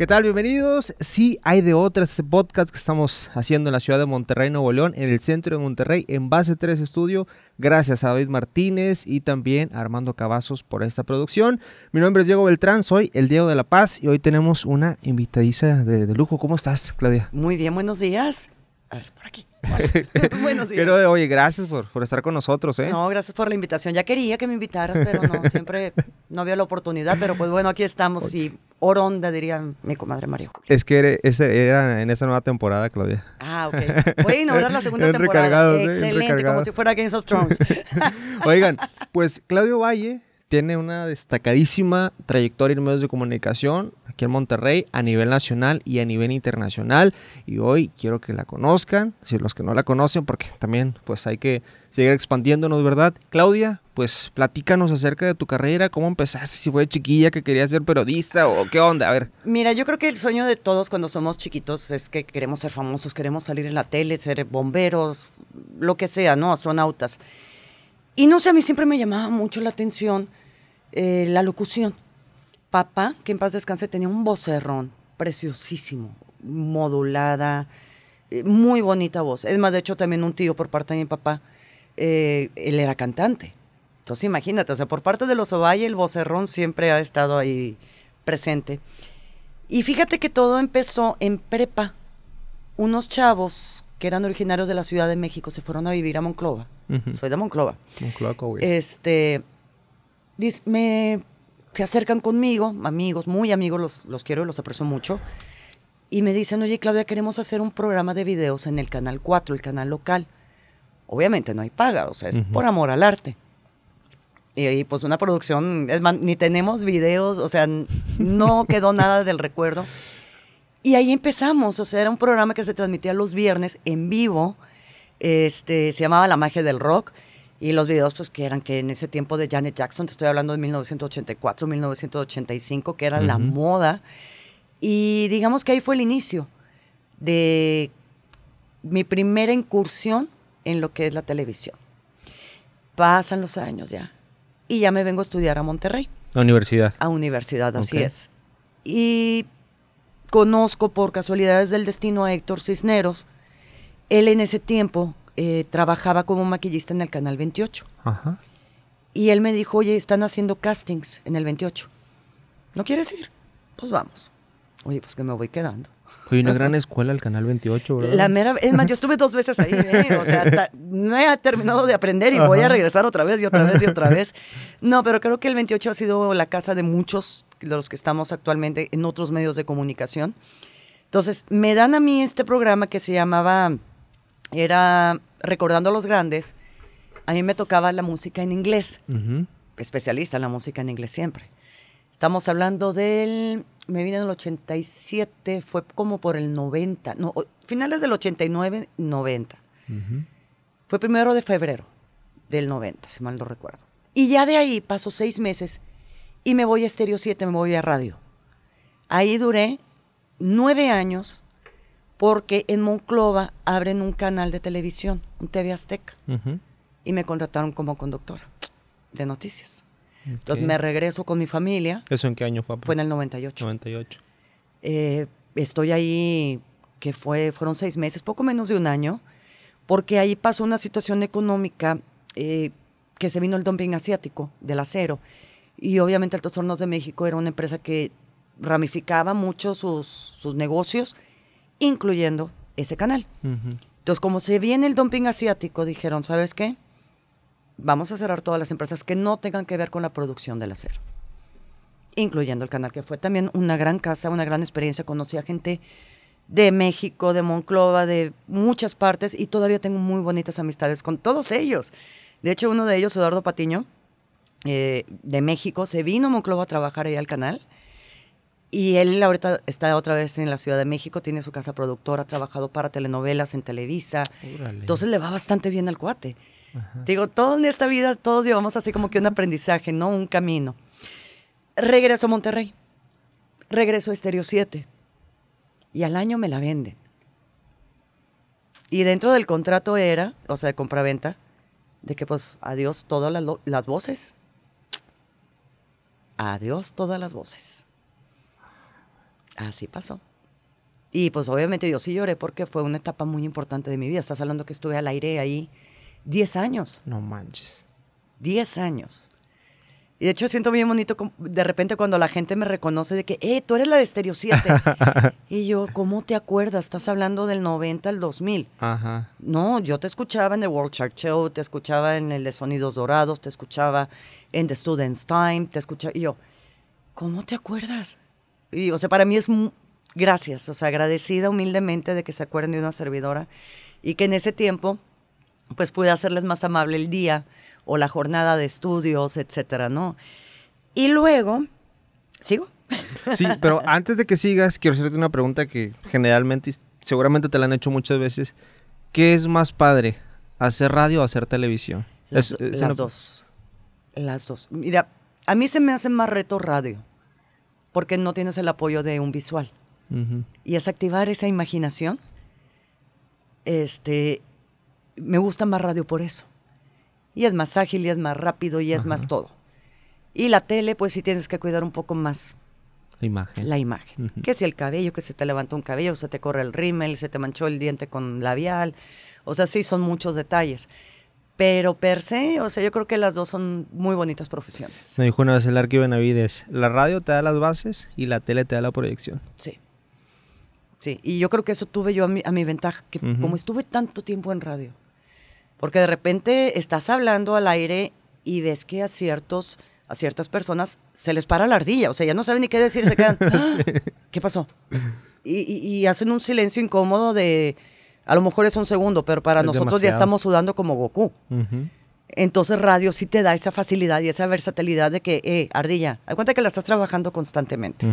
¿Qué tal? Bienvenidos. Sí, hay de otras este podcast que estamos haciendo en la ciudad de Monterrey, Nuevo León, en el centro de Monterrey, en Base 3 Estudio. Gracias a David Martínez y también a Armando Cavazos por esta producción. Mi nombre es Diego Beltrán, soy el Diego de la Paz y hoy tenemos una invitadiza de lujo. ¿Cómo estás, Claudia? Muy bien, buenos días. A ver, por aquí. Buenos días. Pero, oye, gracias por, por, estar con nosotros, ¿eh? No, gracias por la invitación. Ya quería que me invitaras, pero no, siempre no había la oportunidad. Pero pues bueno, aquí estamos y Oronda, diría mi comadre María Julia. Es que era en esta nueva temporada, Claudia. Ah, ok. Voy a inaugurar la segunda temporada. ¿eh? Excelente, como si fuera Games of Thrones. Oigan, pues Claudio Valle tiene una destacadísima trayectoria en medios de comunicación aquí en Monterrey a nivel nacional y a nivel internacional y hoy quiero que la conozcan, si los que no la conocen porque también pues hay que seguir expandiéndonos, ¿verdad? Claudia, pues platícanos acerca de tu carrera, cómo empezaste, si fue chiquilla que querías ser periodista o qué onda, a ver. Mira, yo creo que el sueño de todos cuando somos chiquitos es que queremos ser famosos, queremos salir en la tele, ser bomberos, lo que sea, ¿no? Astronautas. Y no sé, a mí siempre me llamaba mucho la atención eh, la locución. Papá, que en paz descanse, tenía un vocerrón preciosísimo, modulada, eh, muy bonita voz. Es más, de hecho, también un tío por parte de mi papá, eh, él era cantante. Entonces, imagínate, o sea, por parte de los Ovalle, el vocerrón siempre ha estado ahí presente. Y fíjate que todo empezó en prepa. Unos chavos que eran originarios de la Ciudad de México se fueron a vivir a Monclova. Soy de Monclova. Monclova, Este, me, se acercan conmigo, amigos, muy amigos, los, los quiero y los aprecio mucho, y me dicen, oye Claudia, queremos hacer un programa de videos en el Canal 4, el canal local. Obviamente no hay paga, o sea, es por amor al arte. Y, pues una producción, es más, ni tenemos videos, o sea, no quedó nada del recuerdo. Y ahí empezamos, o sea, era un programa que se transmitía los viernes en vivo, este, se llamaba La Magia del Rock, y los videos, pues, que eran que en ese tiempo de Janet Jackson, te estoy hablando de 1984, 1985, que era la moda. Y digamos que ahí fue el inicio de mi primera incursión en lo que es la televisión. Pasan los años ya. Y ya me vengo a estudiar a Monterrey. A universidad. A universidad, así es. Y conozco por casualidades del destino a Héctor Cisneros. Él en ese tiempo eh, trabajaba como maquillista en el Canal 28. Y él me dijo, oye, están haciendo castings en el 28. ¿No quieres ir? Pues vamos. Oye, pues que me voy quedando. Fue una gran escuela el Canal 28, ¿verdad? La mera, es más, yo estuve dos veces ahí, ¿eh? o sea, no he terminado de aprender y voy a regresar otra vez y otra vez y otra vez. No, pero creo que el 28 ha sido la casa de muchos los que estamos actualmente en otros medios de comunicación. Entonces, me dan a mí este programa que se llamaba, era recordando a los grandes, a mí me tocaba la música en inglés, especialista en la música en inglés siempre. Estamos hablando del, me vine en el 87, fue como por el 90, no, finales del 89, 90. Fue primero de febrero del 90, si mal no recuerdo. Y ya de ahí paso seis meses y me voy a Stereo 7, me voy a radio. Ahí duré nueve años porque en Monclova abren un canal de televisión, un TV Azteca, y me contrataron como conductora de noticias. Entonces me regreso con mi familia. ¿Eso en qué año fue? Fue en el 98. 98. Eh, estoy ahí, que fue, fueron seis meses, poco menos de un año, porque ahí pasó una situación económica eh, que se vino el dumping asiático del acero. Y obviamente Altos Hornos de México era una empresa que ramificaba mucho sus, sus negocios incluyendo ese canal. Entonces, como se viene el dumping asiático, dijeron, ¿sabes qué? Vamos a cerrar todas las empresas que no tengan que ver con la producción del acero, incluyendo el canal, que fue también una gran casa, una gran experiencia. Conocí a gente de México, de Monclova, de muchas partes, y todavía tengo muy bonitas amistades con todos ellos. De hecho, uno de ellos, Eduardo Patiño, eh, de México, se vino a Monclova a trabajar ahí al canal y él ahorita está otra vez en la Ciudad de México, tiene su casa productora, ha trabajado para telenovelas en Televisa. Entonces le va bastante bien al cuate. Digo, todo en esta vida, todos llevamos así como que un aprendizaje, ¿no? Un camino. Regreso a Monterrey. Regreso a Estéreo 7. Y al año me la venden. Y dentro del contrato era, o sea, de compraventa, de que pues adiós todas las, las voces. Adiós todas las voces Así pasó. Y pues obviamente yo sí lloré porque fue una etapa muy importante de mi vida. Estás hablando que estuve al aire ahí 10 años. No manches. 10 años. Y de hecho siento bien bonito de repente cuando la gente me reconoce de que, eh, tú eres la de Stereo 7. y yo, ¿cómo te acuerdas? Estás hablando del 90 al 2000. Ajá. No, yo te escuchaba en The World Chart Show, te escuchaba en el de Sonidos Dorados, te escuchaba en The Student's Time, te escuchaba. Y yo, ¿cómo te acuerdas? Y, o sea, para mí es gracias, o sea, agradecida humildemente de que se acuerden de una servidora y que en ese tiempo, pues pude hacerles más amable el día o la jornada de estudios, etcétera, ¿no? Y luego, ¿sigo? Sí, pero antes de que sigas, quiero hacerte una pregunta que generalmente, seguramente te la han hecho muchas veces. ¿Qué es más padre? ¿Hacer radio o hacer televisión? Las, Es- es las una- dos. Las dos. Mira, a mí se me hace más reto radio, porque no tienes el apoyo de un visual. Y es activar esa imaginación. Este, me gusta más radio por eso. Y es más ágil, y es más rápido, y es más todo. Y la tele, pues sí tienes que cuidar un poco más La imagen. la imagen. Ujú. Que si el cabello, que se te levantó un cabello, se te corre el rímel, se te manchó el diente con labial. O sea, sí, son muchos detalles. Pero per se, o sea, yo creo que las dos son muy bonitas profesiones. Me dijo una vez el Arqui Benavides, la radio te da las bases y la tele te da la proyección. Sí. Sí, y yo creo que eso tuve yo a mi, a mi ventaja, que como estuve tanto tiempo en radio, porque de repente estás hablando al aire y ves que a ciertos a ciertas personas se les para la ardilla, o sea, ya no saben ni qué decir, se quedan, "Ah, ¿qué pasó? Y, y- y hacen un silencio incómodo de, a lo mejor es un segundo, pero para Es nosotros ya estamos sudando como Goku. Entonces radio sí te da esa facilidad y esa versatilidad de que, eh, ardilla, cuenta que la estás trabajando constantemente.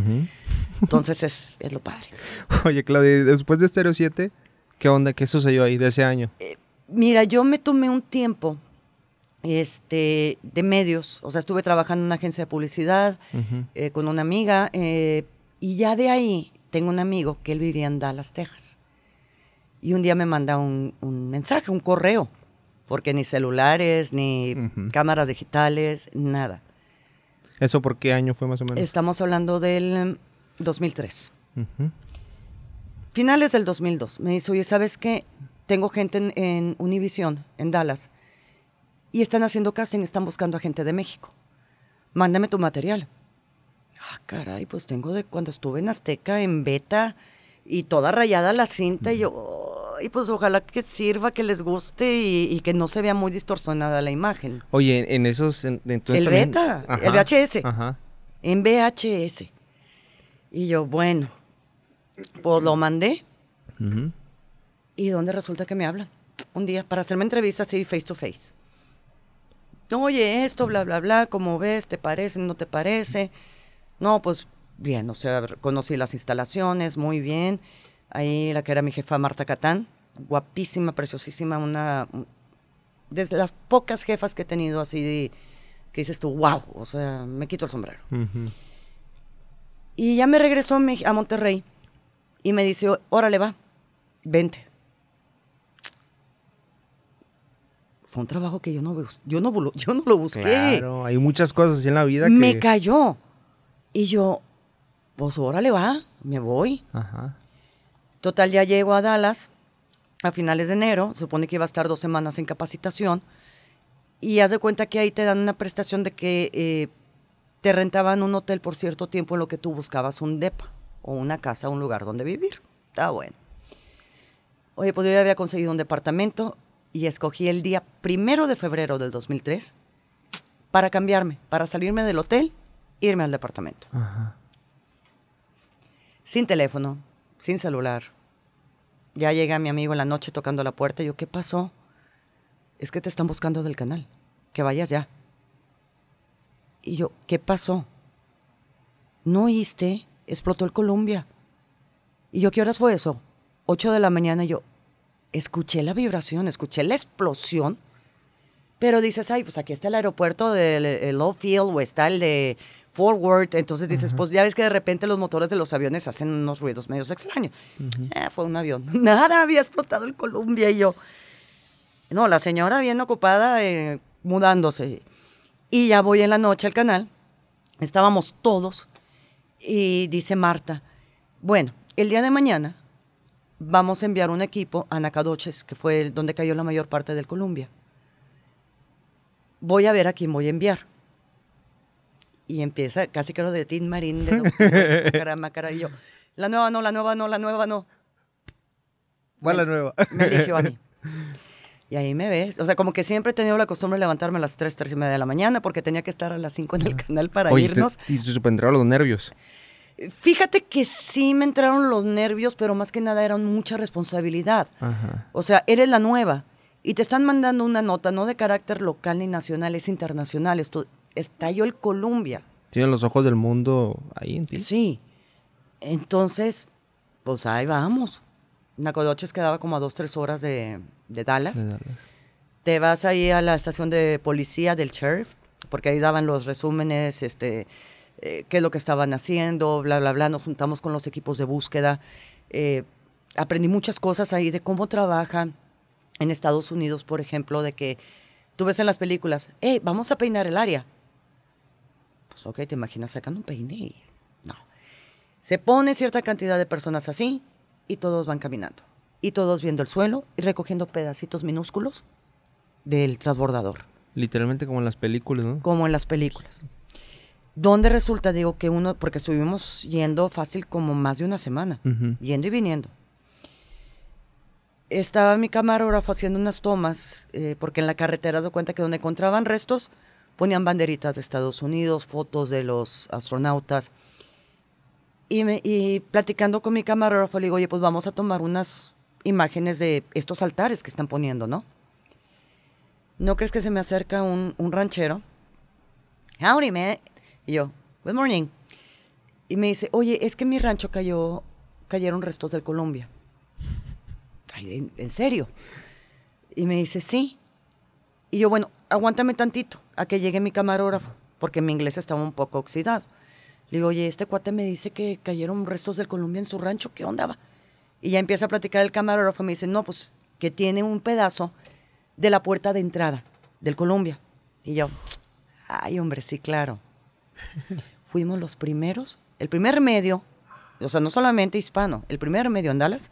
Entonces es, es lo padre. Oye, Claudia, después de Stereo 7, ¿qué onda? ¿Qué sucedió ahí de ese año? Mira, yo me tomé un tiempo este, de medios, o sea, estuve trabajando en una agencia de publicidad eh, con una amiga eh, y ya de ahí tengo un amigo que él vivía en Dallas, Texas. Y un día me manda un, un mensaje, un correo, porque ni celulares, ni cámaras digitales, nada. ¿Eso por qué año fue más o menos? Estamos hablando del mm, 2003. Ujú. Finales del 2002. Me dice, oye, ¿sabes qué? Tengo gente en, en Univision, en Dallas, y están haciendo casting, están buscando a gente de México. Mándame tu material. Ah, caray, pues tengo de cuando estuve en Azteca, en Beta, y toda rayada la cinta, y yo, y pues ojalá que sirva, que les guste y, y que no se vea muy distorsionada la imagen. Oye, en esos... en- entonces El beta, Ajá, el VHS. Ajá. En VHS. Y yo, bueno, pues lo mandé. ¿Y dónde resulta que me hablan? Un día para hacerme entrevista así face to face. Oye, esto, bla, bla, bla, ¿cómo ves? ¿Te parece? ¿No te parece? No, pues bien, o sea, conocí las instalaciones, muy bien. Ahí la que era mi jefa Marta Catán, guapísima, preciosísima, una de las pocas jefas que he tenido así de, que dices tú, wow, o sea, me quito el sombrero. Ujú. Y ya me regresó a Me- Monterrey y me dice, órale, va, vente. Fue un trabajo que yo no, yo no, yo no lo busqué. Claro, hay muchas cosas así en la vida me que... cayó. Y yo, pues órale, va, me voy. Ajá. Total, ya llego a Dallas a finales de enero. Supone que iba a estar dos semanas en capacitación. Y haz de cuenta que ahí te dan una prestación de que eh, te rentaban un hotel por cierto tiempo en lo que tú buscabas un DEPA o una casa, un lugar donde vivir. Está bueno. Oye, pues yo ya había conseguido un departamento y escogí el día primero de febrero del 2003 para cambiarme, para salirme del hotel irme al departamento. Ajá. Sin teléfono, sin celular. Ya llega mi amigo en la noche tocando la puerta yo, ¿qué pasó? Es que te están buscando del canal. Que vayas ya. Y yo, ¿qué pasó? ¿No oíste? Explotó el Columbia. Y yo, ¿qué horas fue eso? Ocho de la mañana. Yo, escuché la vibración, escuché la explosión. Pero dices, ay, pues aquí está el aeropuerto del el Love Field o está el de Forward. Entonces dices, pues ya ves que de repente los motores de los aviones hacen unos ruidos medios extraños. Eh, fue un avión. Nada, había explotado el Columbia y yo. No, la señora bien ocupada eh, mudándose. Y ya voy en la noche al canal. Estábamos todos. Y dice Marta, Bueno, el día de mañana vamos a enviar un equipo a Nacadoches, que fue donde cayó la mayor parte del Columbia. Voy a ver a quién voy a enviar. Y empieza casi creo de Tin Marín, de cara, y yo, la nueva no, la nueva no, la nueva no. Va la nueva. Me eligió a mí. Y ahí me ves. O sea, como que siempre he tenido la costumbre de levantarme a las 3, 3 y media de la mañana porque tenía que estar a las 5 en el canal para Oye, te- irnos. y se supondrán los nervios. Fíjate que sí me entraron los nervios, pero más que nada era mucha responsabilidad. Ajá. O sea, eres la nueva y te están mandando una nota no de carácter local ni nacional, es internacional. Esto estalló el Columbia. Tienen los ojos del mundo ahí en ti. Sí. Entonces, pues ahí vamos. Nacodoches quedaba como a dos, tres horas de, de Dallas. De Dallas. Te vas ahí a la estación de policía del sheriff, porque ahí daban los resúmenes, este, eh, qué es lo que estaban haciendo, bla, bla, bla. Nos juntamos con los equipos de búsqueda. Eh, aprendí muchas cosas ahí de cómo trabajan en Estados Unidos, por ejemplo, de que tú ves en las películas, hey, vamos a peinar el área. Ok, te imaginas sacando un peine y no. Se pone cierta cantidad de personas así y todos van caminando. Y todos viendo el suelo y recogiendo pedacitos minúsculos del transbordador, Literalmente como en las películas, ¿no? como en las películas. Donde resulta, digo, que uno, porque estuvimos yendo fácil como más de una semana, yendo y viniendo. Estaba mi camarógrafo haciendo unas tomas, eh, porque en la carretera de cuenta que donde encontraban restos, ponían banderitas de Estados Unidos, fotos de los astronautas. Y, platicando con mi camarógrafo, le digo, oye, pues vamos a tomar unas imágenes de estos altares que están poniendo, ¿no? ¿No crees que se me acerca un, ranchero? Howdy, man. Y yo, good morning. Y me dice, oye, es que en mi rancho cayó, cayeron restos del Columbia. Ay, ¿en, en serio? Y me dice, sí. Y yo, bueno, aguántame tantito a que llegue mi camarógrafo, porque mi inglés estaba un poco oxidado. Le digo, oye, este cuate me dice que cayeron restos del Columbia en su rancho, ¿qué onda va? Y ya empieza a platicar el camarógrafo, me dice, no, pues que tiene un pedazo de la puerta de entrada del Columbia. Y yo, ay, hombre, sí, claro. Fuimos los primeros, el primer medio, o sea, no solamente hispano, el primer medio en Dallas,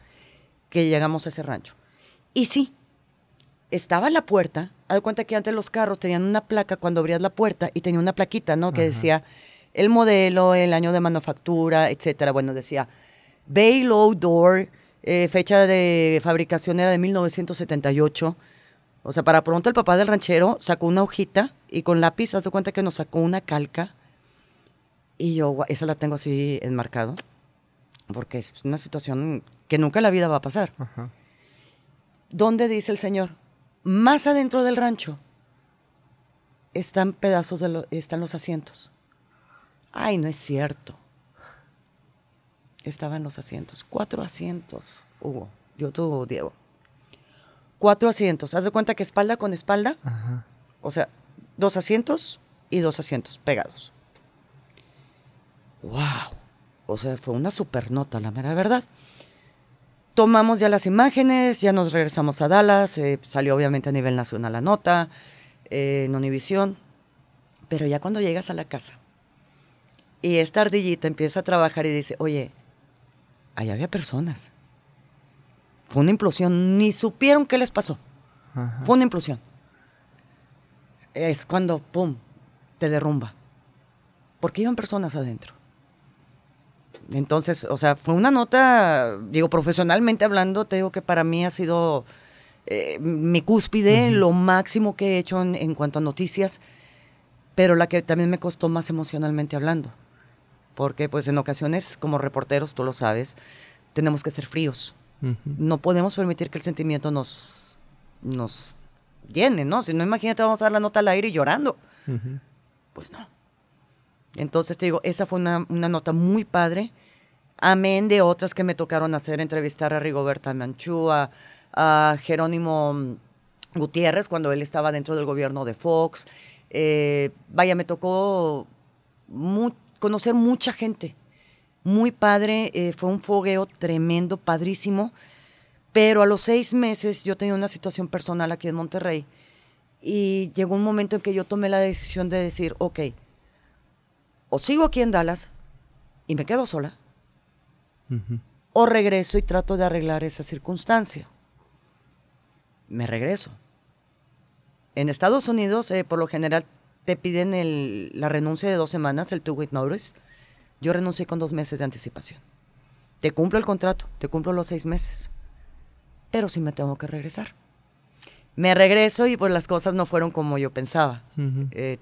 que llegamos a ese rancho. Y sí, estaba la puerta, haz de cuenta que antes los carros tenían una placa cuando abrías la puerta y tenía una plaquita, ¿no? Que Ajá. decía el modelo, el año de manufactura, etcétera. Bueno, decía Bay Low Door, eh, fecha de fabricación era de 1978. O sea, para pronto el papá del ranchero sacó una hojita y con lápiz, haz de cuenta que nos sacó una calca. Y yo, esa la tengo así enmarcado, porque es una situación que nunca en la vida va a pasar. Ajá. ¿Dónde dice el Señor? Más adentro del rancho están pedazos de lo- están los asientos. Ay, no es cierto. Estaban los asientos, cuatro asientos, Hugo, yo tú, Diego. Cuatro asientos. Haz de cuenta que espalda con espalda, Ajá. o sea, dos asientos y dos asientos pegados. ¡Wow! O sea, fue una super nota, la mera verdad. Tomamos ya las imágenes, ya nos regresamos a Dallas, eh, salió obviamente a nivel nacional la nota, eh, en Univisión, pero ya cuando llegas a la casa y esta ardillita empieza a trabajar y dice, oye, ahí había personas. Fue una implosión, ni supieron qué les pasó. Ajá. Fue una implosión. Es cuando, ¡pum!, te derrumba. Porque iban personas adentro. Entonces, o sea, fue una nota, digo, profesionalmente hablando, te digo que para mí ha sido eh, mi cúspide, lo máximo que he hecho en, en cuanto a noticias, pero la que también me costó más emocionalmente hablando. Porque, pues, en ocasiones, como reporteros, tú lo sabes, tenemos que ser fríos no podemos permitir que el sentimiento nos, nos llene, ¿no? Si no, imagínate, vamos a dar la nota al aire y llorando. Pues no. Entonces te digo, esa fue una, una nota muy padre. Amén de otras que me tocaron hacer, entrevistar a Rigoberta Manchúa, a Jerónimo Gutiérrez cuando él estaba dentro del gobierno de Fox. Eh, vaya, me tocó mu- conocer mucha gente. Muy padre, eh, fue un fogueo tremendo, padrísimo. Pero a los seis meses yo tenía una situación personal aquí en Monterrey y llegó un momento en que yo tomé la decisión de decir, ok, o sigo aquí en Dallas y me quedo sola, o regreso y trato de arreglar esa circunstancia. Me regreso. En Estados Unidos, eh, por lo general, te piden la renuncia de dos semanas, el two-week notice. Yo renuncié con dos meses de anticipación. Te cumplo el contrato, te cumplo los seis meses. Pero sí me tengo que regresar. Me regreso y pues las cosas no fueron como yo pensaba. Eh,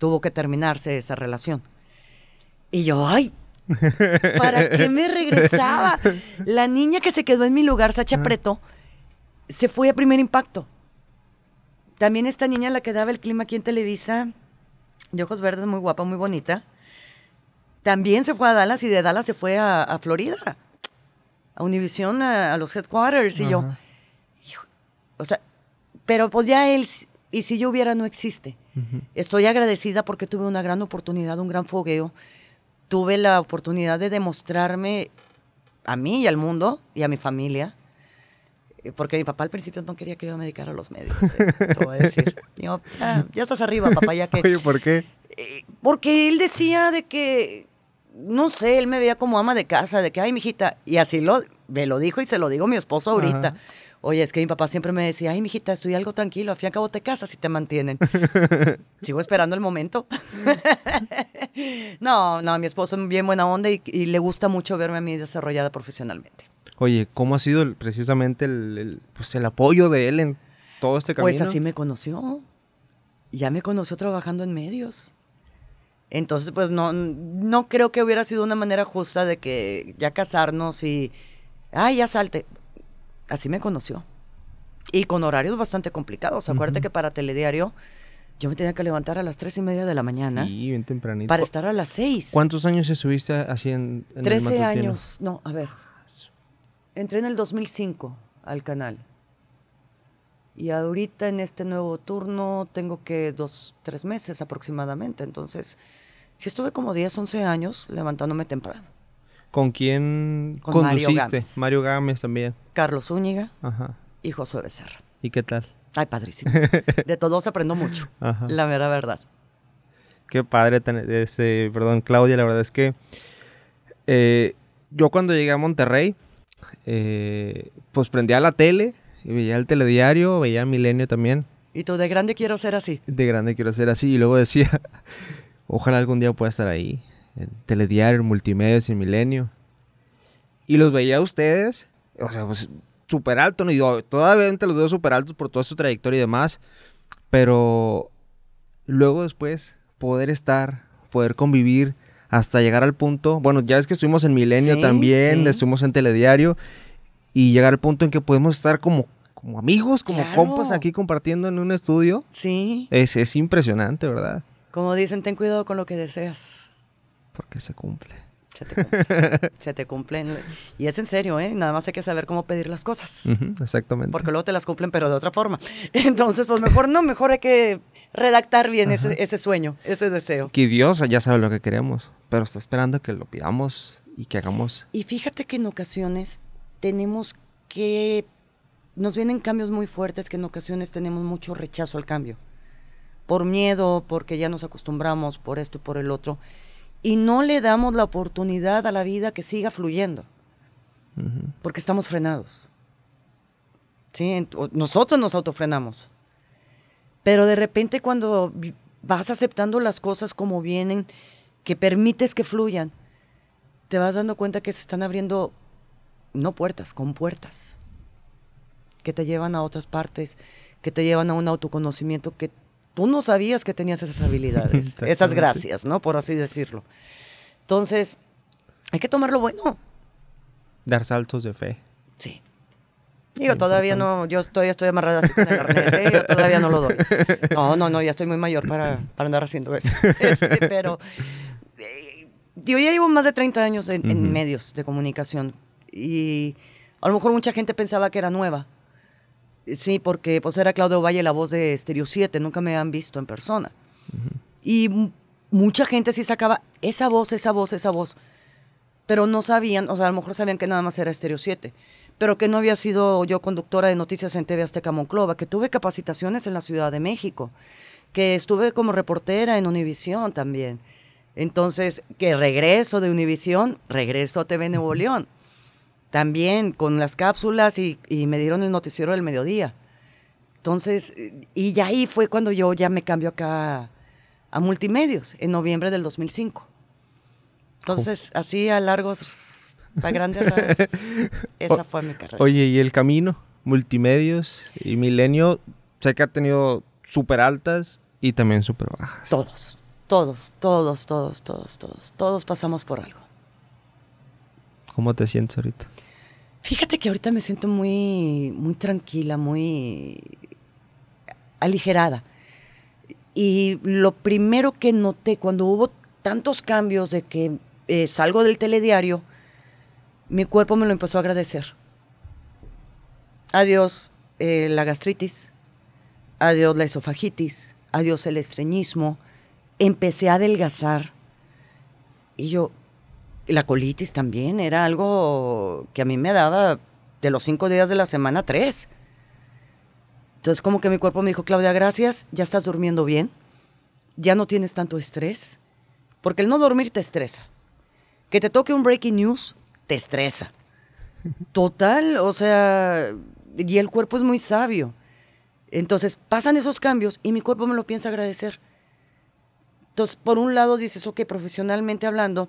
tuvo que terminarse esa relación. Y yo, ay, ¿para qué me regresaba? La niña que se quedó en mi lugar, Sacha Preto, se fue a primer impacto. También esta niña la que daba el clima aquí en Televisa, de ojos verdes, muy guapa, muy bonita, también se fue a Dallas y de Dallas se fue a, Florida, a Univision, a, los headquarters. Y yo, o sea, pero pues ya él, y si yo hubiera, no existe. Estoy agradecida porque tuve una gran oportunidad, un gran fogueo. Tuve la oportunidad de demostrarme a mí y al mundo y a mi familia eh, porque mi papá al principio no quería que yo me dedicara a los medios, eh, te voy a decir. ya, estás arriba, papá, ya que... Oye, ¿por qué? Eh, porque él decía de que, no sé, él me veía como ama de casa, de que, ay, mijita, y así lo, me lo dijo y se lo digo a mi esposo ahorita. Oye, es que mi papá siempre me decía, ay, mijita, estoy algo tranquilo, al fin y al cabo te casas y te mantienen. Sigo esperando el momento. no, no, mi esposo es bien buena onda y, y le gusta mucho verme a mí desarrollada profesionalmente. Oye, ¿cómo ha sido precisamente el, pues el apoyo de él en todo este camino? Pues así me conoció. Ya me conoció trabajando en medios. Entonces, pues no, no creo que hubiera sido una manera justa de que ya casarnos y, ay, ya salte. Así me conoció. Y con horarios bastante complicados. Acuérdate que para Telediario yo me tenía que levantar a las tres y media de la mañana. Sí, bien tempranito. Para estar a las seis. ¿Cuántos años estuviste así en, en Trece años. No, a ver. Entré en el 2005 al canal. Y ahorita en este nuevo turno tengo que dos, tres meses aproximadamente. Entonces, sí estuve como 10, 11 años levantándome temprano. ¿Con quién conduciste? Mario Gámez. también. Carlos Zúñiga Ajá. y Josué Becerra. ¿Y qué tal? Ay, padrísimo. De todos aprendo mucho, la mera verdad. Qué padre, este, perdón, Claudia, la verdad es que eh, yo cuando llegué a Monterrey, eh, pues prendía la tele y veía el telediario, veía Milenio también. ¿Y tú de grande quiero ser así? De grande quiero ser así. Y luego decía, ojalá algún día pueda estar ahí, en telediario, en multimedia, en Milenio. Y los veía a ustedes, o sea, pues súper alto, ¿no? Y todavía los veo súper altos por toda su trayectoria y demás. Pero luego después poder estar, poder convivir hasta llegar al punto, bueno, ya es que estuvimos en Milenio también, estuvimos en Telediario, y llegar al punto en que podemos estar como, como amigos, como compas aquí compartiendo en un estudio. Sí. Es, es impresionante, ¿verdad? Como dicen, ten cuidado con lo que deseas. Porque se cumple. Se te, cumple. se te cumplen. Y es en serio, ¿eh? Nada más hay que saber cómo pedir las cosas. exactamente. Porque luego te las cumplen, pero de otra forma. Entonces, pues mejor no, mejor hay que redactar bien ese, ese, sueño, ese deseo. Que Dios ya sabe lo que queremos, pero está esperando que lo pidamos y que hagamos. Y fíjate que en ocasiones tenemos que, nos vienen cambios muy fuertes que en ocasiones tenemos mucho rechazo al cambio. Por miedo, porque ya nos acostumbramos, por esto y por el otro. Y no le damos la oportunidad a la vida que siga fluyendo. Porque estamos frenados. ¿Sí? Nosotros nos autofrenamos. Pero de repente cuando vas aceptando las cosas como vienen, que permites que fluyan, te vas dando cuenta que se están abriendo, no puertas, con puertas, que te llevan a otras partes, que te llevan a un autoconocimiento que tú no sabías que tenías esas habilidades, esas gracias, ¿no? Por así decirlo. Entonces, hay que tomar lo bueno. Dar saltos de fe. Sí. Digo, todavía no, yo todavía estoy amarrada así con el arnés, ¿eh? yo todavía no lo doy. No, no, no, ya estoy muy mayor para, para andar haciendo eso. Este, pero eh, yo ya llevo más de 30 años en, medios de comunicación y a lo mejor mucha gente pensaba que era nueva. Sí, porque pues era Claudio Valle la voz de Stereo 7, nunca me han visto en persona. Y mucha gente sí sacaba esa voz, esa voz, esa voz, pero no sabían, o sea, a lo mejor sabían que nada más era Stereo 7 pero que no había sido yo conductora de noticias en TV Azteca Monclova, que tuve capacitaciones en la Ciudad de México, que estuve como reportera en Univisión también. Entonces, que regreso de Univisión, regreso a TV Nuevo León. También con las cápsulas y, y me dieron el noticiero del mediodía. Entonces, y ya ahí fue cuando yo ya me cambio acá a multimedios, en noviembre del 2005. Entonces, así a largos, a grandes rasgos, esa fue mi carrera. Oye, ¿y el camino? Multimedios y Milenio, sé que ha tenido súper altas y también súper bajas. Todos, todos, todos, todos, todos, todos, todos pasamos por algo. ¿Cómo te sientes ahorita? Fíjate que ahorita me siento muy, muy tranquila, muy aligerada. Y lo primero que noté cuando hubo tantos cambios de que eh, salgo del telediario, mi cuerpo me lo empezó a agradecer. Adiós eh, la gastritis, adiós la esofagitis, adiós el estreñismo. Empecé a adelgazar. Y yo, la colitis también era algo que a mí me daba de los cinco días de la semana tres. Entonces como que mi cuerpo me dijo, Claudia, gracias, ya estás durmiendo bien, ya no tienes tanto estrés, porque el no dormir te estresa. Que te toque un breaking news, te estresa. Total, o sea, y el cuerpo es muy sabio. Entonces pasan esos cambios y mi cuerpo me lo piensa agradecer. Entonces, por un lado dices, ok, profesionalmente hablando,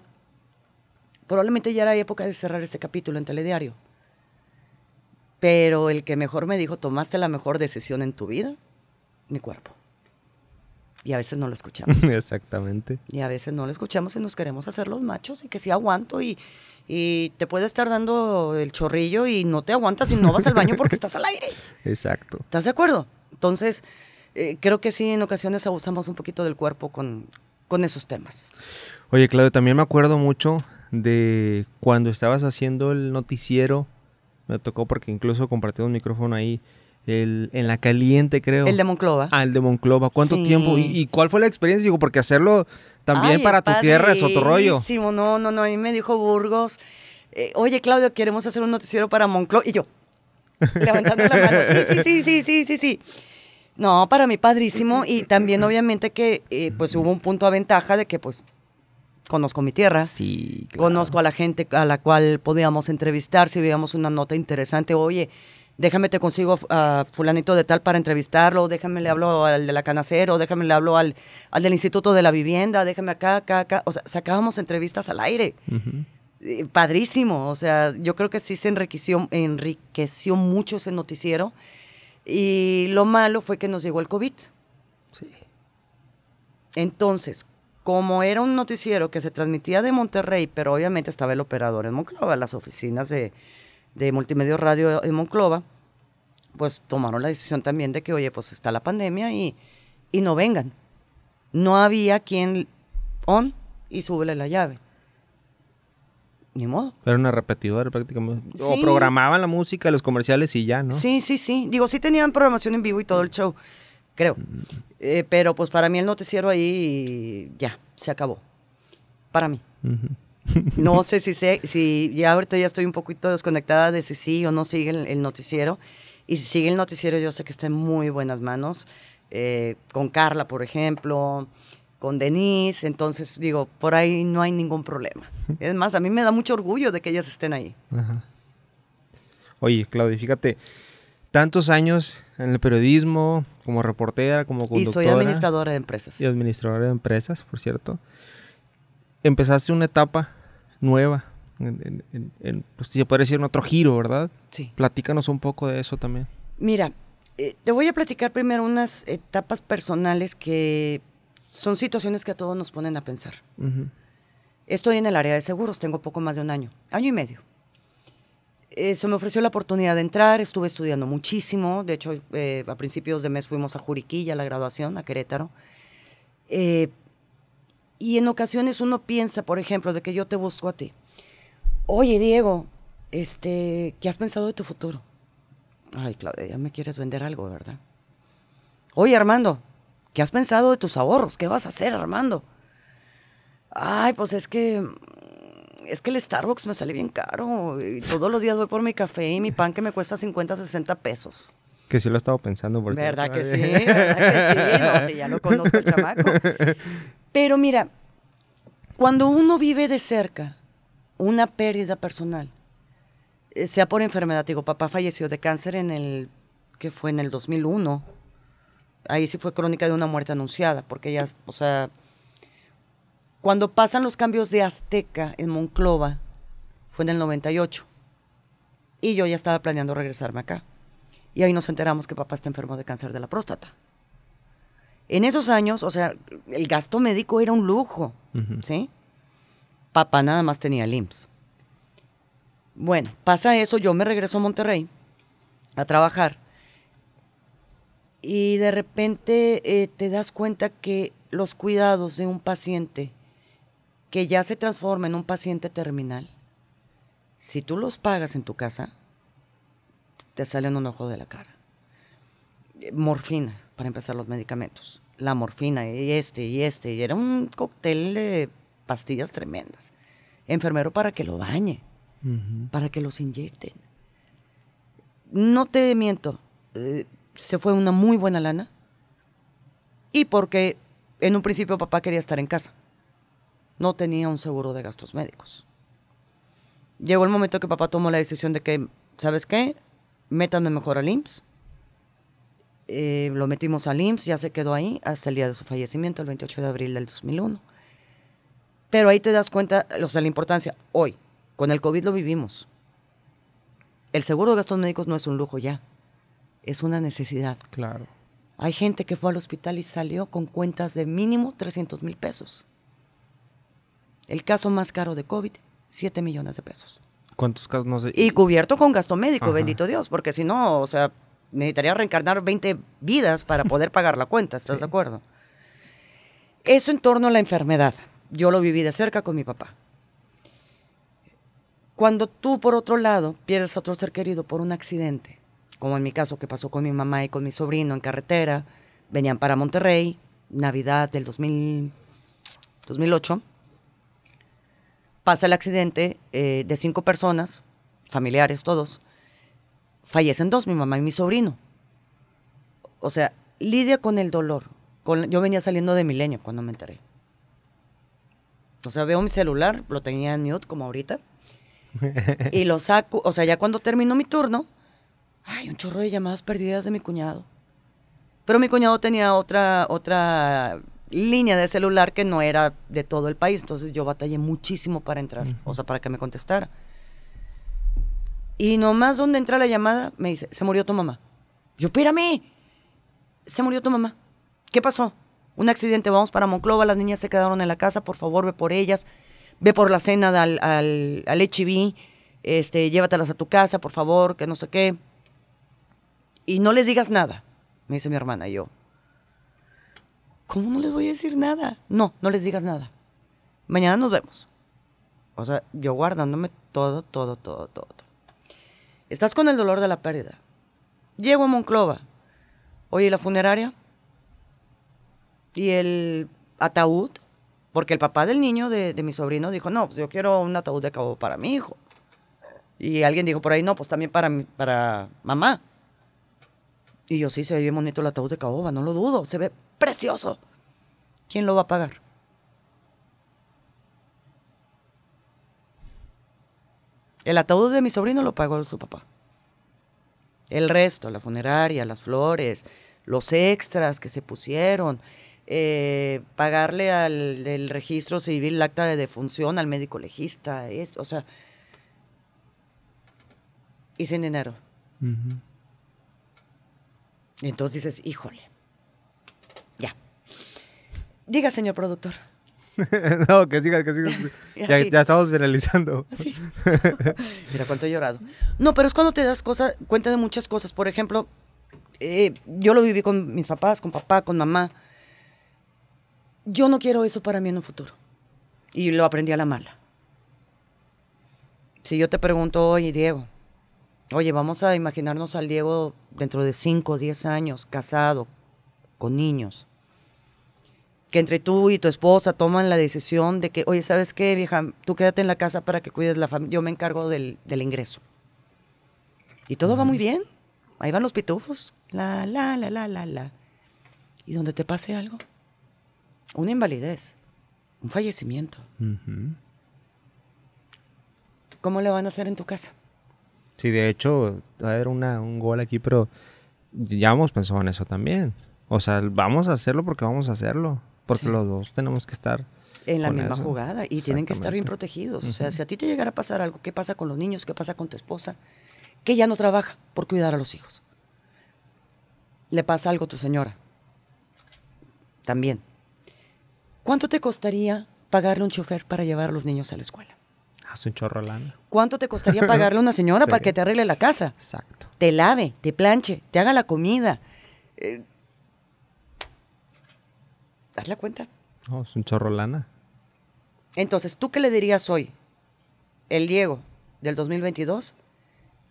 probablemente ya era época de cerrar ese capítulo en Telediario. Pero el que mejor me dijo, tomaste la mejor decisión en tu vida, mi cuerpo. Y a veces no lo escuchamos. Exactamente. Y a veces no lo escuchamos y nos queremos hacer los machos y que sí aguanto y, y te puede estar dando el chorrillo y no te aguantas y no vas al baño porque estás al aire. Exacto. ¿Estás de acuerdo? Entonces, eh, creo que sí, en ocasiones abusamos un poquito del cuerpo con, con esos temas. Oye, Claudio, también me acuerdo mucho de cuando estabas haciendo el noticiero me tocó porque incluso compartí un micrófono ahí. El, en la caliente, creo. El de Monclova. Ah, el de Monclova. ¿Cuánto tiempo? ¿Y, cuál fue la experiencia? Digo, porque hacerlo también para tu tierra es otro rollo. No, no, no. A mí me dijo Burgos, eh, oye, Claudio, queremos hacer un noticiero para Monclova. Y yo, levantando la mano, sí, sí, sí, sí, sí, sí, sí. No, para mí padrísimo. Y también, obviamente, que eh, pues hubo un punto a ventaja de que, pues, conozco mi tierra, sí, conozco a la gente a la cual podíamos entrevistar, si veíamos una nota interesante, oye, déjame te consigo a fulanito de tal para entrevistarlo, déjame le hablo al de la canacero, déjame le hablo al, al del Instituto de la Vivienda, déjame acá, acá, acá, o sea, sacábamos entrevistas al aire. Eh, padrísimo, o sea, yo creo que sí se enriqueció, enriqueció mucho ese noticiero. Y lo malo fue que nos llegó el COVID. Sí. Entonces, como era un noticiero que se transmitía de Monterrey, pero obviamente estaba el operador en Monclova, las oficinas de, de Multimedia Radio en Monclova, pues tomaron la decisión también de que, oye, pues está la pandemia y, y no vengan. No había quien on y súbele la llave. Ni modo. Era una repetidora prácticamente. O programaban la música, los comerciales y ya, ¿no? Sí, sí, sí. Digo, sí tenían programación en vivo y todo el show creo. Eh, pero pues para mí el noticiero ahí ya, se acabó. Para mí. no sé si sé, si ya ahorita ya estoy un poquito desconectada de si sí o no sigue el, noticiero. Y si sigue el noticiero, yo sé que está en muy buenas manos. Eh, con Carla, por ejemplo, con Denise. Entonces, digo, por ahí no hay ningún problema. Es más, a mí me da mucho orgullo de que ellas estén ahí. Oye, Claudia, fíjate, tantos años en el periodismo, como reportera, como conductora. Y soy administradora de empresas. Y administradora de empresas, por cierto. Empezaste una etapa nueva, en, pues, se puede decir, en otro giro, ¿verdad? Sí. Platícanos un poco de eso también. Mira, eh, te voy a platicar primero unas etapas personales que son situaciones que a todos nos ponen a pensar. Estoy en el área de seguros, tengo poco más de un año, año y medio. Eh, se me ofreció la oportunidad de entrar, estuve estudiando muchísimo, de hecho eh, a principios de mes fuimos a Juriquilla, a la graduación, a Querétaro. Eh, y en ocasiones uno piensa, por ejemplo, de que yo te busco a ti. Oye, Diego, este, ¿qué has pensado de tu futuro? Ay, Claudia, ya me quieres vender algo, ¿verdad? Oye, Armando, ¿qué has pensado de tus ahorros? ¿Qué vas a hacer, Armando? Ay, pues es que es que el Starbucks me sale bien caro. Y todos los días voy por mi café y mi pan que me cuesta 50, 60 pesos. Que sí lo he estado pensando. Por ¿Verdad que sí? ¿Verdad que sí? No, sí, ya lo conozco el chamaco. Pero mira, Cuando uno vive de cerca una pérdida personal, eh, sea por enfermedad, digo, papá falleció de cáncer en el, que fue en el 2001, ahí sí fue crónica de una muerte anunciada, porque ya, o sea, cuando pasan los cambios de Azteca en Monclova, fue en el 98, y yo ya estaba planeando regresarme acá. Y ahí nos enteramos que papá está enfermo de cáncer de la próstata. En esos años, o sea, el gasto médico era un lujo, ¿sí? Papá nada más tenía el IMSS. Bueno, pasa eso, yo me regreso a Monterrey a trabajar y de repente eh, te das cuenta que los cuidados de un paciente que ya se transforma en un paciente terminal, si tú los pagas en tu casa, te salen un ojo de la cara. Morfina, para empezar los medicamentos. La morfina y este y este. Y era un cóctel de pastillas tremendas. Enfermero para que lo bañe, para que los inyecten. No te miento, eh, se fue una muy buena lana. Y porque en un principio papá quería estar en casa. No tenía un seguro de gastos médicos. Llegó el momento que papá tomó la decisión de que, ¿sabes qué? métanme mejor al IMSS. Eh, lo metimos al IMSS, ya se quedó ahí hasta el día de su fallecimiento, el 28 de abril del 2001. Pero ahí te das cuenta, o sea, la importancia. Hoy, con el COVID lo vivimos. El seguro de gastos médicos no es un lujo ya, es una necesidad. Claro. Hay gente que fue al hospital y salió con cuentas de mínimo 300 mil pesos. El caso más caro de COVID, 7 millones de pesos. ¿Cuántos casos no sé? Y cubierto con gasto médico, bendito Dios, porque si no, o sea, necesitaría reencarnar 20 vidas para poder pagar la cuenta, ¿estás de acuerdo? Eso en torno a la enfermedad. Yo lo viví de cerca con mi papá. Cuando tú, por otro lado, pierdes a otro ser querido por un accidente, como en mi caso que pasó con mi mamá y con mi sobrino en carretera, venían para Monterrey, Navidad del 2000, 2008, pasa el accidente eh, de cinco personas, familiares todos, fallecen dos, mi mamá y mi sobrino. O sea, lidia con el dolor. yo venía saliendo de Milenio cuando me enteré. O sea, veo mi celular, lo tenía en mute como ahorita, y lo saco, o sea, ya cuando terminó mi turno, hay un chorro de llamadas perdidas de mi cuñado. Pero mi cuñado tenía otra, otra línea de celular que no era de todo el país. Entonces yo batallé muchísimo para entrar, o sea, para que me contestara. Y nomás donde entra la llamada, me dice, se murió tu mamá. Yo, espérame, se murió tu mamá. ¿Qué pasó? Un accidente, vamos para Monclova, las niñas se quedaron en la casa, por favor, ve por ellas, ve por la cena al, al, al HIV, este, llévatelas a tu casa, por favor, que no sé qué. Y no les digas nada, me dice mi hermana, y yo, ¿Cómo no les voy a decir nada? No, no les digas nada. Mañana nos vemos. O sea, yo guardándome todo, todo, todo, todo. Estás con el dolor de la pérdida. Llego a Monclova. Oye, ¿la funeraria? ¿Y el ataúd? Porque el papá del niño de, mi sobrino dijo, no, pues yo quiero un ataúd de cabo para mi hijo. Y alguien dijo por ahí, no, pues también para, para mamá. Y yo sí, se ve bien bonito el ataúd de caoba, no lo dudo. Se ve precioso. ¿Quién lo va a pagar? El ataúd de mi sobrino lo pagó su papá. El resto, la funeraria, las flores, los extras que se pusieron, eh, pagarle al registro civil el acta de defunción al médico legista, es, o sea, y sin dinero. Y entonces dices, híjole, Diga, señor productor. no, que siga, que siga. ya, estamos finalizando. Mira cuánto he llorado. No, pero es cuando te das cosa, cuenta de muchas cosas. Por ejemplo, eh, yo lo viví con mis papás, con papá, con mamá. Yo no quiero eso para mí en un futuro. Y lo aprendí a la mala. Si yo te pregunto, oye, Diego, oye, vamos a imaginarnos al Diego dentro de 5 o 10 años, casado, con niños que entre tú y tu esposa toman la decisión de que, oye, ¿sabes qué, vieja? Tú quédate en la casa para que cuides la familia, yo me encargo del, ingreso. Y todo va muy bien. Ahí van los pitufos. La, la, la, la, la, la. ¿Y donde te pase algo? Una invalidez. un fallecimiento. ¿Cómo le van a hacer en tu casa? Sí, de hecho, va a haber una, un gol aquí, pero ya hemos pensado en eso también. O sea, vamos a hacerlo porque vamos a hacerlo. Porque Sí. los dos tenemos que estar. En la misma eso. jugada y tienen que estar bien protegidos. O sea, si a ti te llegara a pasar algo, ¿qué pasa con los niños? ¿Qué pasa con tu esposa? Que ya no trabaja por cuidar a los hijos. Le pasa algo a tu señora. También. ¿Cuánto te costaría pagarle un chofer para llevar a los niños a la escuela? Haz un chorro lana. ¿Cuánto te costaría pagarle a una señora para que te arregle la casa? Exacto. Te lave, te planche, te haga la comida. Eh, ¿Das la cuenta? No, es un chorro lana. Entonces, ¿tú qué le dirías hoy? El Diego del 2022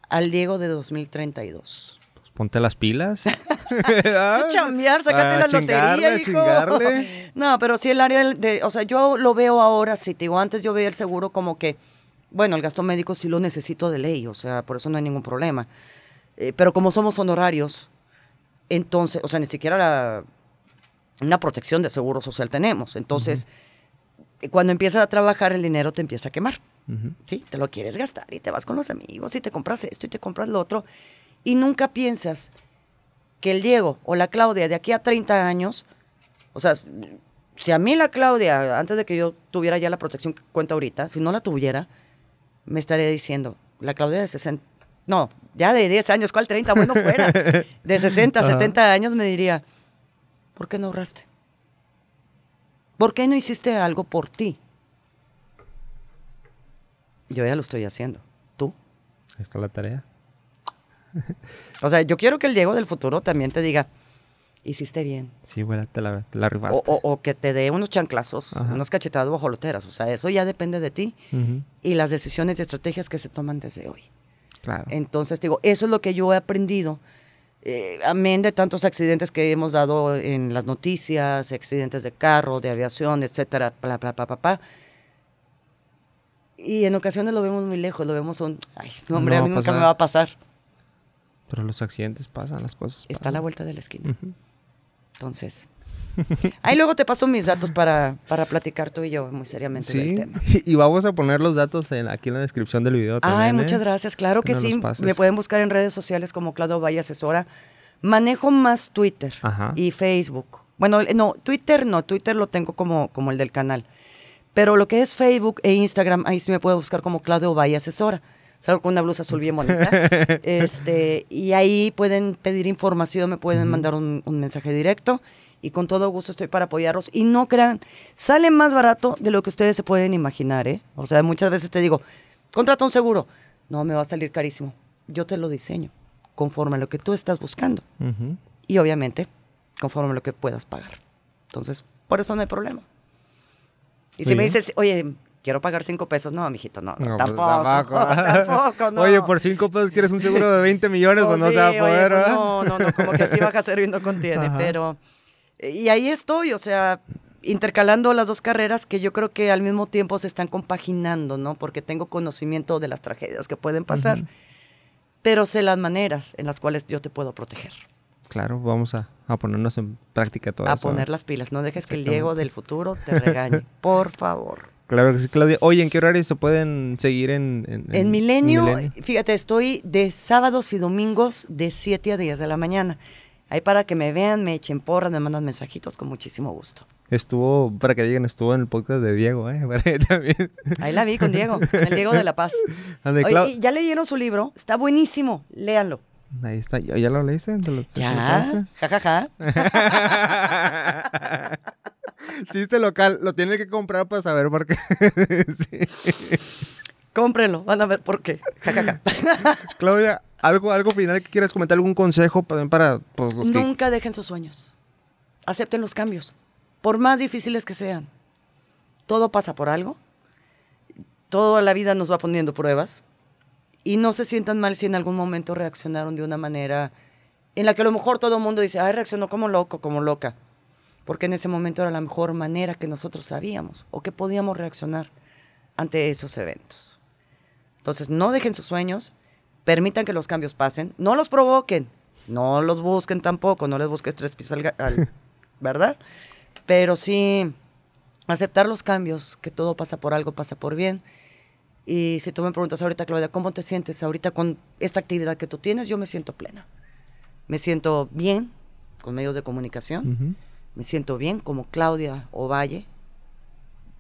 al Diego de 2032. Pues ponte las pilas. Chambear, sácate A la lotería, hijo. chingarle. No, pero sí el área de, o sea, yo lo veo ahora, sí, te digo, antes yo veía el seguro como que, bueno, el gasto médico sí lo necesito de ley, o sea, por eso no hay ningún problema. Eh, pero como somos honorarios, entonces, o sea, ni siquiera la, una protección de seguro social tenemos. Entonces, cuando empiezas a trabajar, el dinero te empieza a quemar. ¿sí? Te lo quieres gastar y te vas con los amigos y te compras esto y te compras lo otro. Y nunca piensas que el Diego o la Claudia de aquí a 30 años, o sea, si a mí la Claudia, antes de que yo tuviera ya la protección que cuenta ahorita, si no la tuviera, me estaría diciendo, la Claudia de 60, no, ya de 10 años, ¿cuál 30? Bueno, fuera. De 60, Ajá. 70 años me diría, ¿por qué no ahorraste? ¿Por qué no hiciste algo por ti? Yo ya lo estoy haciendo. ¿Tú? Ahí está la tarea. O sea, yo quiero que el Diego del futuro también te diga, hiciste bien. Sí, güey, te la, te la O, rifaste. o- o que te dé unos chanclazos, Ajá. unas cachetadas bajoloteras. O sea, eso ya depende de ti Ujú. y las decisiones y estrategias que se toman desde hoy. Claro. Entonces, te digo, eso es lo que yo he aprendido. Eh, amén de tantos accidentes que hemos dado en las noticias, accidentes de carro, de aviación, etcétera, bla, bla, bla, bla. Y en ocasiones lo vemos muy lejos, lo vemos un, ay, no, hombre, No a mí nunca me va a pasar. Pero los accidentes pasan, las cosas Está a la vuelta de la esquina. Ujú. Entonces, ahí luego te paso mis datos para, para platicar tú y yo muy seriamente del tema. y vamos a poner los datos en- aquí en la descripción del video también. Ay, ¿eh? muchas gracias. Claro que sí. Me pueden buscar en redes sociales como Claudio Valle Asesora. Manejo más Twitter Ajá. y Facebook. Bueno, eh, no, Twitter no, Twitter lo tengo como, como el del canal. Pero lo que es Facebook e Instagram, ahí sí me puede buscar como Claudio Valle Asesora. Salgo con una blusa azul bien bonita. este, y ahí pueden pedir información, me pueden mandar un, un mensaje directo. Y con todo gusto estoy para apoyarlos. Y no crean, sale más barato de lo que ustedes se pueden imaginar, ¿eh? O sea, muchas veces te digo, contrata un seguro. No, me va a salir carísimo. Yo te lo diseño conforme a lo que tú estás buscando. Y obviamente, conforme a lo que puedas pagar. Entonces, por eso no hay problema. Y si me dices, oye, quiero pagar cinco pesos, no, mijito, no, No, pues, tampoco, tampoco. tampoco, no. Oye, por 5 pesos quieres un seguro de 20 millones, pues Oh, no sí, se va a poder, pues. No, no, no, como que así baja cero y no contiene, Ajá. pero... Y ahí estoy, o sea, intercalando las dos carreras que yo creo que al mismo tiempo se están compaginando, ¿no? Porque tengo conocimiento de las tragedias que pueden pasar, pero sé las maneras en las cuales yo te puedo proteger. Claro, vamos a, a ponernos en práctica todo a eso. ¿eh? poner las pilas. No dejes que el. Diego del futuro te regañe. Por favor. Claro que sí, Claudia. Oye, ¿en qué horario se pueden seguir en... En, En Milenio, Milenio? fíjate, estoy de sábados y domingos de 7 a 10 de la mañana. Ahí para que me vean, me echen porras, me mandan mensajitos con muchísimo gusto. Estuvo, para que digan, estuvo en el podcast de Diego, ¿eh? También. Ahí la vi con Diego, con el Diego de La Paz. Oye, y ya leyeron su libro, está buenísimo, léanlo. Ahí está, ¿ya, lo leíste? ¿Te lo- Ya, jajaja. pasaste? Chiste local, lo tiene que comprar para saber por qué. Sí. Cómprenlo, van a ver por qué. Claudia, ¿algo, algo final que quieras comentar, algún consejo para, para pues, los que... Nunca dejen sus sueños. Acepten los cambios, por más difíciles que sean. Todo pasa por algo. Toda la vida nos va poniendo pruebas. Y no se sientan mal si en algún momento reaccionaron de una manera en la que a lo mejor todo el mundo dice, ay, reaccionó como loco, como loca. Porque en ese momento era la mejor manera que nosotros sabíamos o que podíamos reaccionar ante esos eventos. Entonces, no dejen sus sueños, permitan que los cambios pasen, no los provoquen, no los busquen tampoco, no les busques tres pies al, al- ¿verdad? Pero sí, aceptar los cambios, que todo pasa por algo, pasa por bien. Y si tú me preguntas ahorita, Claudia, ¿cómo te sientes ahorita con esta actividad que tú tienes? Yo me siento plena. Me siento bien con medios de comunicación. Ujú. Me siento bien como Claudia Ovalle,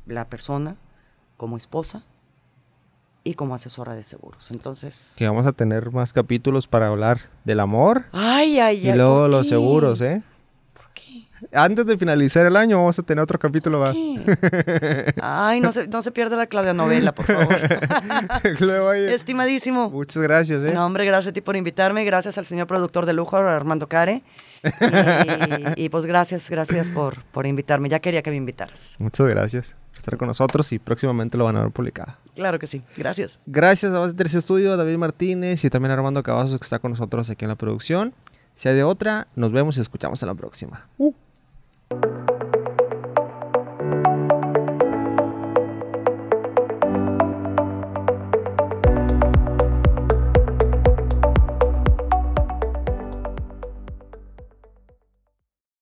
la persona, como esposa y como asesora de seguros. Entonces, Que vamos a tener más capítulos para hablar del amor ay, ay, y ay. luego ¿por los seguros, ¿eh? ¿Por qué? Antes de finalizar el año vamos a tener otro capítulo más. Ay, no se, no se pierda la Claudia novela, por favor. Claudio Estimadísimo. Muchas gracias, ¿eh? No, hombre, gracias a ti por invitarme, gracias al señor productor de lujo, Armando Care. Y, y, pues gracias, gracias por, por invitarme. Ya quería que me invitaras. Muchas gracias por estar con nosotros y próximamente lo van a ver publicado. Claro que sí, gracias. Gracias a Base 3 Estudio, a David Martínez y también a Armando Cavazos que está con nosotros aquí en la producción. Si hay de otra, nos vemos y escuchamos en la próxima. Uh. Thank you